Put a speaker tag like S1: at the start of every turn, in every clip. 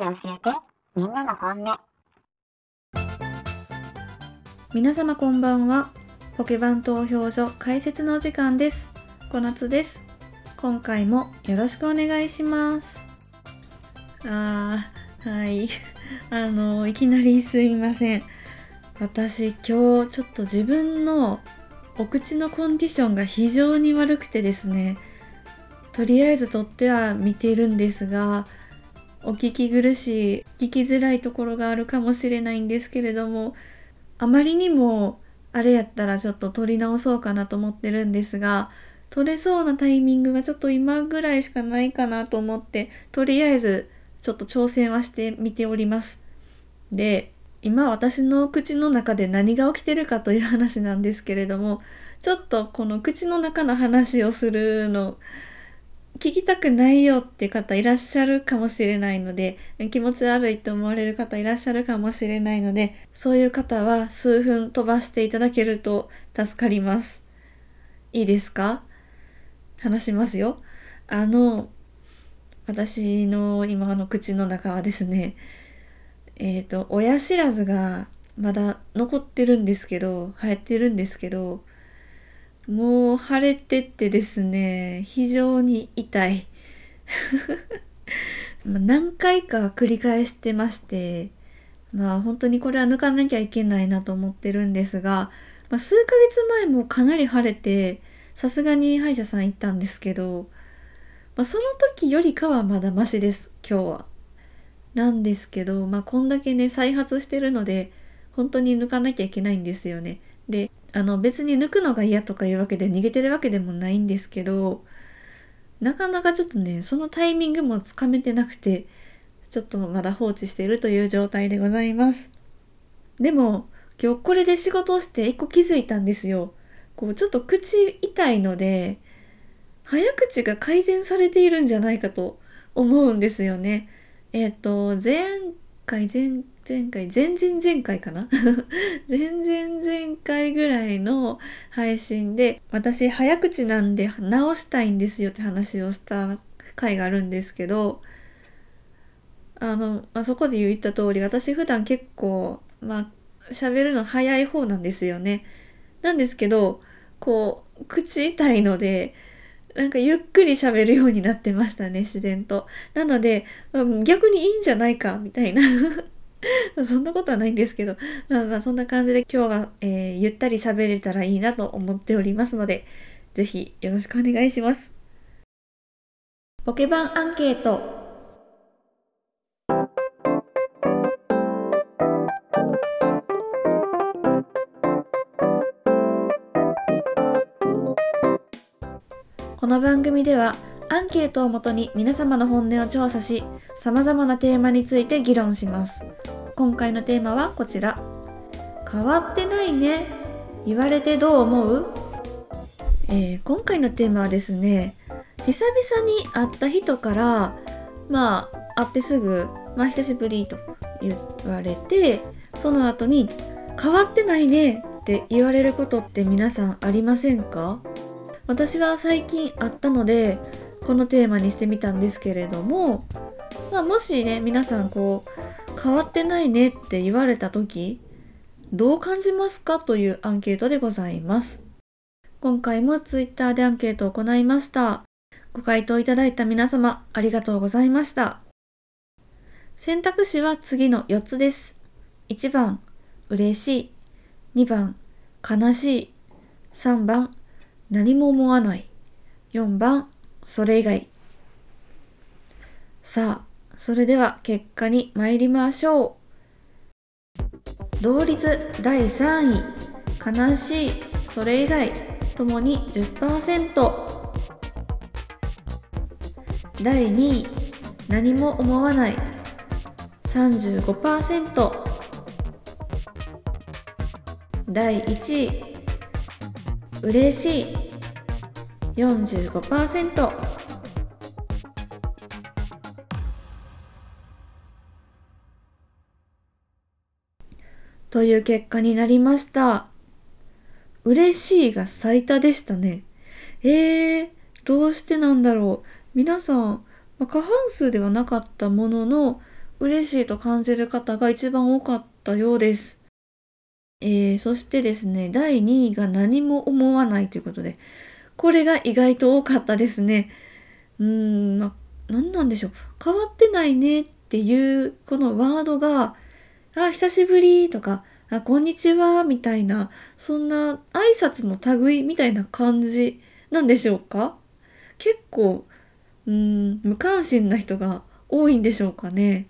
S1: で教えてみんなの本音
S2: 皆様こんばんは。ポケバン投票所解説のお時間です。小夏です。今回もよろしくお願いします。あーはい。あのいきなりすみません。私今日ちょっと自分のお口のコンディションが非常に悪くてですね。とりあえずとっては見てるんですがお聞き苦しい聞きづらいところがあるかもしれないんですけれどもあまりにもあれやったらちょっと撮り直そうかなと思ってるんですが撮れそうなタイミングがちょっと今ぐらいしかないかなと思ってとりあえずちょっと挑戦はしてみております。で今私の口の中で何が起きてるかという話なんですけれどもちょっとこの口の中の話をするの聞きたくないよって方いらっしゃるかもしれないので気持ち悪いと思われる方いらっしゃるかもしれないのでそういう方は数分飛ばしていただけると助かります。いいですか？話しますよ。あの私の今の口の中はですねえっ、ー、と親知らずがまだ残ってるんですけど生えてるんですけどもう腫れてってですね、非常に痛い。何回か繰り返してまして、まあ本当にこれは抜かなきゃいけないなと思ってるんですが、まあ、数ヶ月前もかなり腫れて、さすがに歯医者さん行ったんですけど、まあ、その時よりかはまだマシです、今日は。なんですけど、まあこんだけね、再発してるので、本当に抜かなきゃいけないんですよね。で、あの別に抜くのが嫌とかいうわけで逃げてるわけでもないんですけど、なかなかちょっとね、そのタイミングもつかめてなくて、ちょっとまだ放置しているという状態でございます。でも、今日これで仕事をして一個気づいたんですよ。こう、ちょっと口痛いので、早口が改善されているんじゃないかと思うんですよね。えっ、ー、と、前回、前前回、前々前回かな？前々前回ぐらいの配信で、私早口なんで直したいんですよって話をした回があるんですけど、あの、まあ、そこで言った通り、私普段結構、まあ、喋るの早い方なんですよね。なんですけど、こう、口痛いので、なんかゆっくり喋るようになってましたね、自然と。なので、逆にいいんじゃないか、みたいな そんなことはないんですけど、まあまあそんな感じで今日は、えー、ゆったり喋れたらいいなと思っておりますので、ぜひよろしくお願いします。ポケバンアンケート。この番組ではアンケートをもとに皆様の本音を調査し、様々なテーマについて議論します。今回のテーマはこちら。変わってないね。言われてどう思う？えー、今回のテーマはですね、久々に会った人から、まあ、会ってすぐ、まあ、久しぶりと言われて、その後に、変わってないねって言われることって皆さんありませんか？私は最近あったので、このテーマにしてみたんですけれども、まあ、もしね、皆さんこう、変わってないねって言われた時どう感じますかというアンケートでございます。今回も Twitter でアンケートを行いました。ご回答いただいた皆様ありがとうございました。選択肢は次の4つです。1番嬉しい。2番悲しい。3番何も思わない。4番それ以外。さあそれでは結果に参りましょう。同率第3位。悲しい。それ以外ともに10%第2位。何も思わない。35%第1位。嬉しい。45%という結果になりました。嬉しいが最多でしたね。えー、どうしてなんだろう。皆さん、ま過半数ではなかったものの、嬉しいと感じる方が一番多かったようです。えー、そしてですね、第2位が何も思わないということで、これが意外と多かったですね。うーん、まあ、何なんでしょう。変わってないねっていうこのワードが、あ、久しぶりとか、あ、こんにちはみたいな、そんな挨拶の類みたいな感じなんでしょうか？結構、うーん、無関心な人が多いんでしょうかね。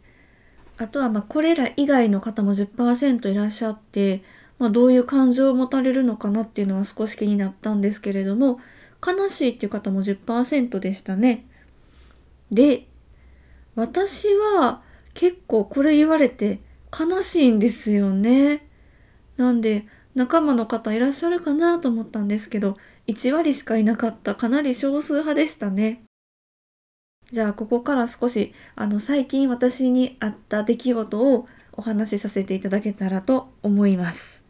S2: あとは、まあ、これら以外の方も10%いらっしゃって、まあ、どういう感情を持たれるのかなっていうのは少し気になったんですけれども、悲しいっていう方も10%でしたね。で、私は結構これ言われて悲しいんですよね。なんで、仲間の方いらっしゃるかなと思ったんですけど、1割しかいなかったかなり少数派でしたね。じゃあ、ここから少し、あの、最近私にあった出来事をお話しさせていただけたらと思います。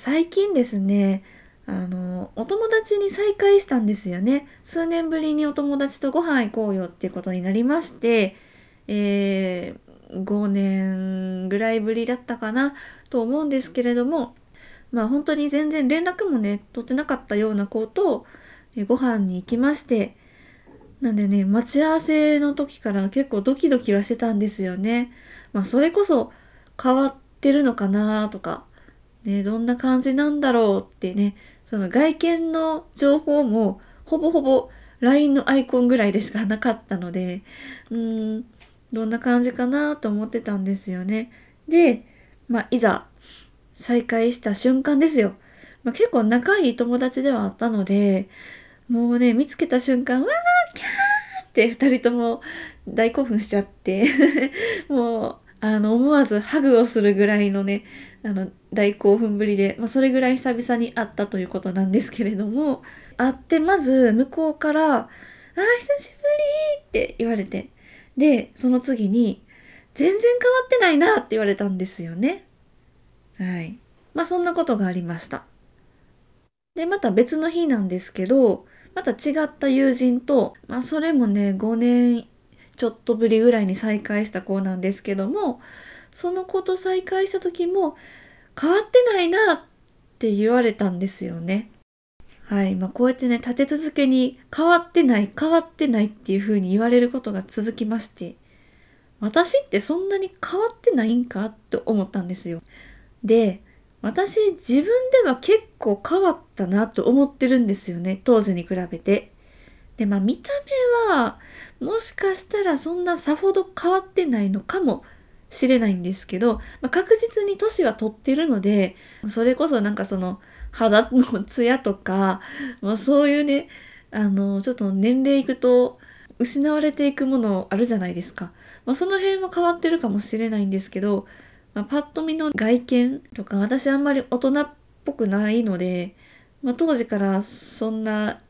S2: 最近ですね、あの、お友達に再会したんですよね。数年ぶりにお友達とご飯行こうよっていうことになりまして、えー、5年ぐらいぶりだったかなと思うんですけれども、まあ本当に全然連絡もね、取ってなかったような子と、えご飯に行きまして、なんでね、待ち合わせの時から結構ドキドキはしてたんですよね。まあそれこそ変わってるのかなとか、ね、どんな感じなんだろうってね、その外見の情報もほぼほぼ LINE のアイコンぐらいでしかなかったので、うーん、どんな感じかなと思ってたんですよね。で、まあ、いざ再会した瞬間ですよ。まあ、結構仲いい友達ではあったので、もうね、見つけた瞬間、わーキャーって二人とも大興奮しちゃって、もう、あの、思わずハグをするぐらいのね、あの、大興奮ぶりで、まあ、それぐらい久々に会ったということなんですけれども、会ってまず向こうから、あ、久しぶりって言われて、で、その次に、全然変わってないなって言われたんですよね。はい。まあそんなことがありました。で、また別の日なんですけど、また違った友人と、まあそれもね、5年ちょっとぶりぐらいに再会した子なんですけども、その子と再会した時も、変わってないなって言われたんですよね。はい。まあこうやってね、立て続けに変わってない、変わってないっていう風に言われることが続きまして、私ってそんなに変わってないんかって思ったんですよ。で、私自分では結構変わったなと思ってるんですよね。当時に比べて。で、まあ見た目は、もしかしたらそんなさほど変わってないのかもしれないんですけど、まあ、確実に年は取ってるので、それこそなんかその肌のツヤとか、まあそういうね、あの、ちょっと年齢いくと失われていくものあるじゃないですか。まあその辺は変わってるかもしれないんですけど、まあ、パッと見の外見とか私あんまり大人っぽくないので、まあ当時からそんな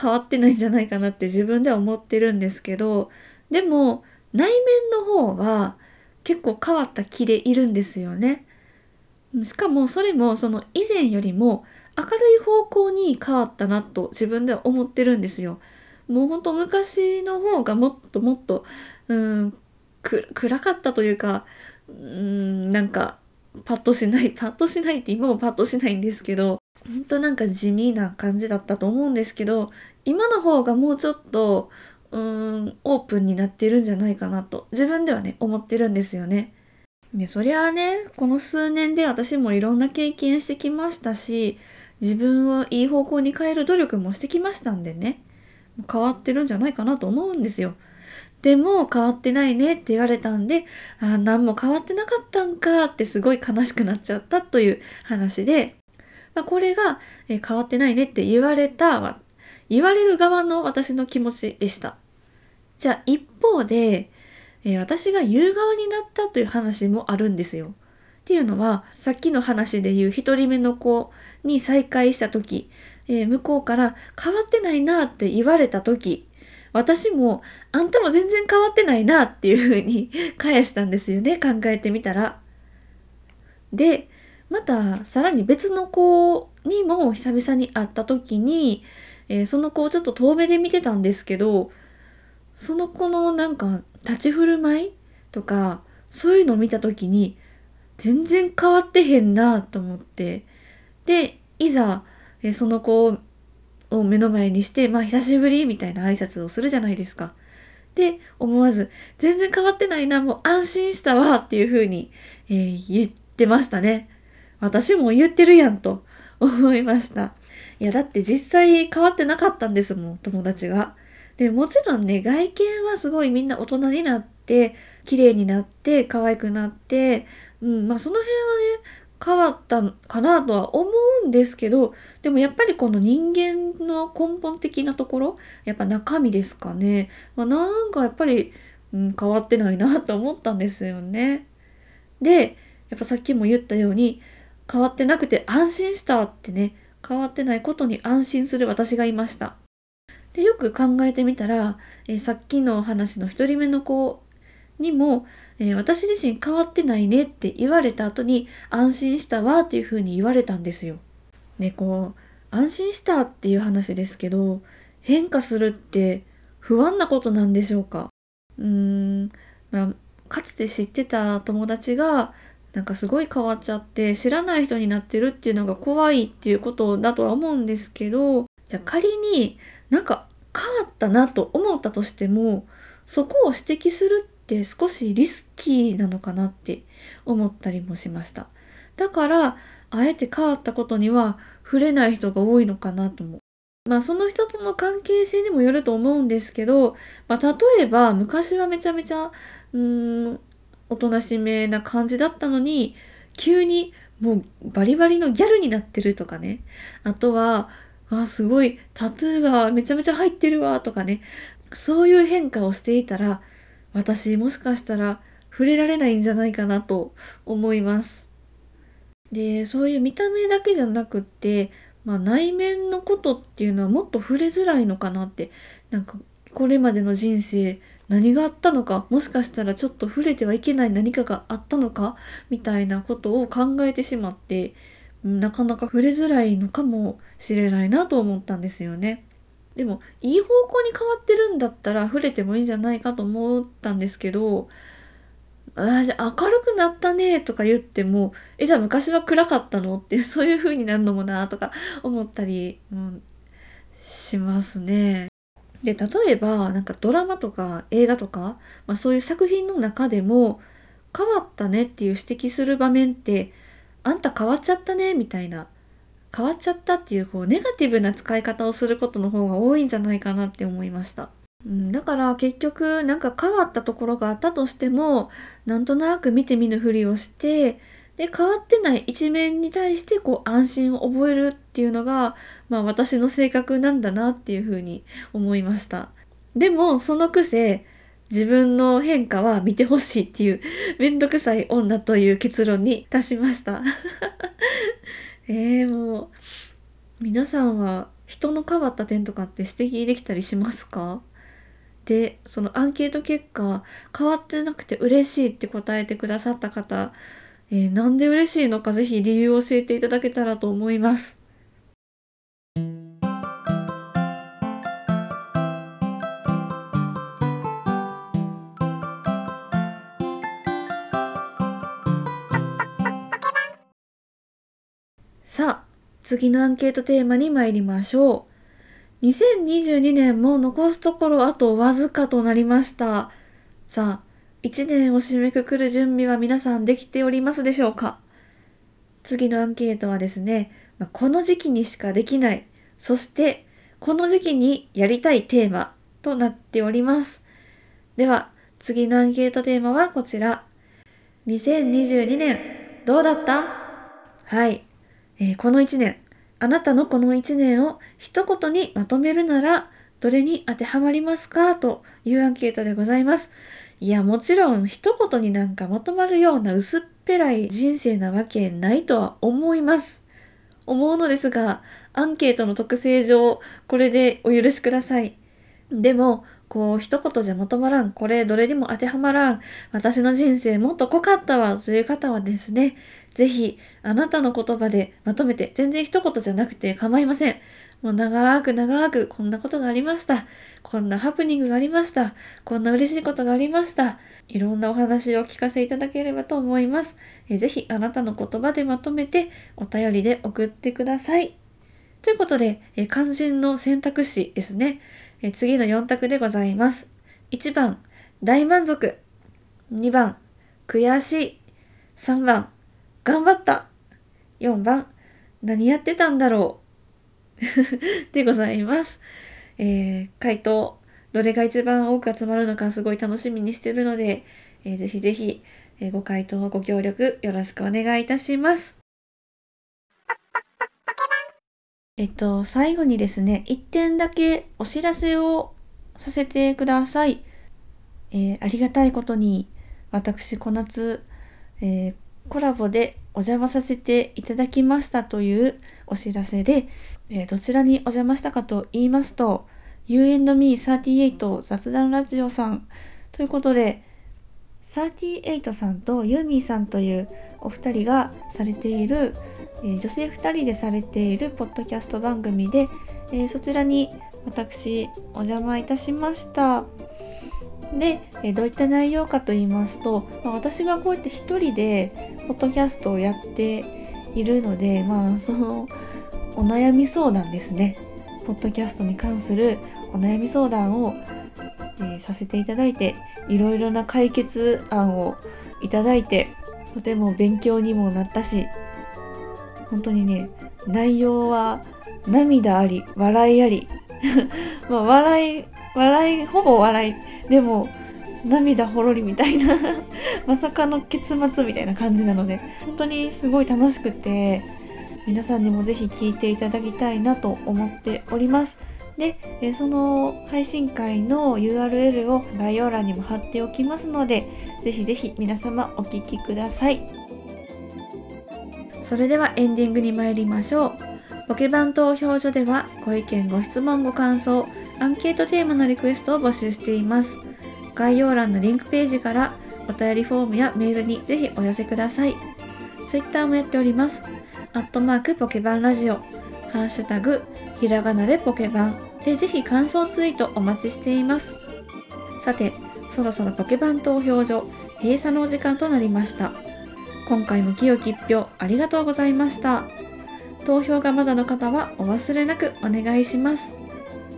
S2: 変わってないんじゃないかなって自分では思ってるんですけど、でも内面の方は結構変わった気でいるんですよね。しかもそれもその以前よりも明るい方向に変わったなと自分では思ってるんですよ。もうほんと昔の方がもっともっと、うん、く暗かったというか、うん、なんかパッとしない、パッとしないって今もパッとしないんですけど、ほんとなんか地味な感じだったと思うんですけど、今の方がもうちょっと、うーん、オープンになってるんじゃないかなと、自分ではね、思ってるんですよね。で、そりゃあね、この数年で私もいろんな経験してきましたし、自分をいい方向に変える努力もしてきましたんでね、変わってるんじゃないかなと思うんですよ。でも変わってないねって言われたんで、ああ、何も変わってなかったんかってすごい悲しくなっちゃったという話で、まあ、これが、え変わってないねって言われた、言われる側の私の気持ちでした。じゃあ一方で、えー私が言う側になったという話もあるんですよ。っていうのは、さっきの話で言う一人目の子に再会した時、えー向こうから変わってないなって言われた時、私もあんたも全然変わってないなっていう風に返したんですよね考えてみたら。でまたさらに別の子にも久々に会った時に、えーその子をちょっと遠目で見てたんですけどその子のなんか立ち振る舞いとかそういうのを見た時に全然変わってへんなと思ってでいざ、その子を目の前にして、まあ久しぶりみたいな挨拶をするじゃないですか。で、思わず、全然変わってないな、もう安心したわっていう風に、えー言ってましたね。私も言ってるやんと思いました。いや、だって実際変わってなかったんですもん、友達が。で、もちろんね、外見はすごいみんな大人になって、綺麗になって、可愛くなって、うん、まあその辺はね、変わったかなとは思うんですけど、でもやっぱりこの人間の根本的なところ、やっぱ中身ですかね。まあ、なんかやっぱり、うん、変わってないなと思ったんですよね。で、やっぱさっきも言ったように、変わってなくて安心したってね、変わってないことに安心する私がいました。で、よく考えてみたら、えーさっきの話の一人目の子にも、えー私自身変わってないねって言われた後に安心したわっていうふうに言われたんですよ。ね、こう、安心したっていう話ですけど、変化するって不安なことなんでしょうか？うーん、まあ、かつて知ってた友達が、なんかすごい変わっちゃって知らない人になってるっていうのが怖いっていうことだとは思うんですけど、じゃあ仮になんか変わったなと思ったとしても、そこを指摘するって少しリスキーなのかなって思ったりもしました。だから、あえて変わったことには触れない人が多いのかなとも。まあその人との関係性にもよると思うんですけど、まあ例えば昔はめちゃめちゃ、うーん、おとなしめな感じだったのに、急にもうバリバリのギャルになってるとかね。あとは、あ、すごいタトゥーがめちゃめちゃ入ってるわとかね。そういう変化をしていたら、私もしかしたら触れられないんじゃないかなと思います。で、そういう見た目だけじゃなくって、まあ内面のことっていうのはもっと触れづらいのかなって、なんかこれまでの人生何があったのか、もしかしたらちょっと触れてはいけない何かがあったのか、みたいなことを考えてしまって、なかなか触れづらいのかもしれないなと思ったんですよね。でも、いい方向に変わってるんだったら触れてもいいんじゃないかと思ったんですけど、あじゃあ明るくなったねとか言っても、え、じゃあ昔は暗かったのって、そういう風になるのもなとか思ったり、うん、しますね。で、例えば、なんかドラマとか映画とか、まあそういう作品の中でも、変わったねっていう指摘する場面って、あんた変わっちゃったねみたいな、変わっちゃったっていう、こう、ネガティブな使い方をすることの方が多いんじゃないかなって思いました。うん、だから結局なんか変わったところがあったとしてもなんとなく見て見ぬふりをしてで変わってない一面に対してこう安心を覚えるっていうのがまあ私の性格なんだなっていうふうに思いましたでもそのくせ自分の変化は見てほしいっていう めんどくさい女という結論に達しました えー、もう皆さんは人の変わった点とかって指摘できたりしますか？でそのアンケート結果変わってなくて嬉しいって答えてくださった方、えーなんで嬉しいのかぜひ理由を教えていただけたらと思います。次のアンケートテーマに参りましょう。2022年も残すところあとわずかとなりました。さあ、1年を締めくくる準備は皆さんできておりますでしょうか？次のアンケートはですね、この時期にしかできない、そしてこの時期にやりたいテーマとなっております。では、次のアンケートテーマはこちら。2022年、どうだった？はい。えーこの1年、あなたのこの1年を一言にまとめるなら、どれに当てはまりますか？というアンケートでございます。いや、もちろん一言になんかまとまるような薄っぺらい人生なわけないとは思います。思うのですが、アンケートの特性上、これでお許しください。でも、こう一言じゃまとまらん、これどれにも当てはまらん、私の人生もっと濃かったわという方はですね、ぜひあなたの言葉でまとめて、全然一言じゃなくて構いません。もう長く長くこんなことがありました。こんなハプニングがありました。こんな嬉しいことがありました。いろんなお話を聞かせいただければと思います。えぜひあなたの言葉でまとめてお便りで送ってください。ということで、え肝心の選択肢ですね。え次の4択でございます。1番、大満足。2番、悔しい。3番、頑張った。4番、何やってたんだろう。でございます。えー、回答、どれが一番多く集まるのかすごい楽しみにしてるので、えー、ぜひぜひ、えー、ご回答、ご協力よろしくお願いいたします。えっと、最後にですね、1点だけお知らせをさせてください。えー、ありがたいことに、私、小夏、えー、コラボでお邪魔させていただきましたというお知らせで、え、どちらにお邪魔したかと言いますと、You&Me38 雑談ラジオさんということで、38さんとユーミーさんというお二人がされている、え、女性二人でされているポッドキャスト番組で、え、そちらに私お邪魔いたしました。で、え、どういった内容かと言いますと、まあ、私がこうやって一人でポッドキャストをやっているので、まあそのお悩み相談ですね。ポッドキャストに関するお悩み相談を、えー、させていただいて、いろいろな解決案をいただいて、とても勉強にもなったし、本当にね、内容は涙あり、笑いあり。まあ、笑い、笑い、ほぼ笑い。でも、涙ほろりみたいな まさかの結末みたいな感じなので、本当にすごい楽しくて、皆さんにもぜひ聞いていただきたいなと思っております。で、その配信会の URL を概要欄にも貼っておきますので、ぜひぜひ皆様お聞きください。それではエンディングに参りましょう。ポケバン投票所ではご意見、ご質問、ご感想、アンケートテーマのリクエストを募集しています。概要欄のリンクページからお便りフォームやメールにぜひお寄せください。Twitter もやっております。アットマークポケバンラジオ、ハッシュタグ、ひらがなでポケバンでぜひ感想ツイートお待ちしています。さて、そろそろポケバン投票所閉鎖のお時間となりました。今回も清き一票ありがとうございました。投票がまだの方はお忘れなくお願いします。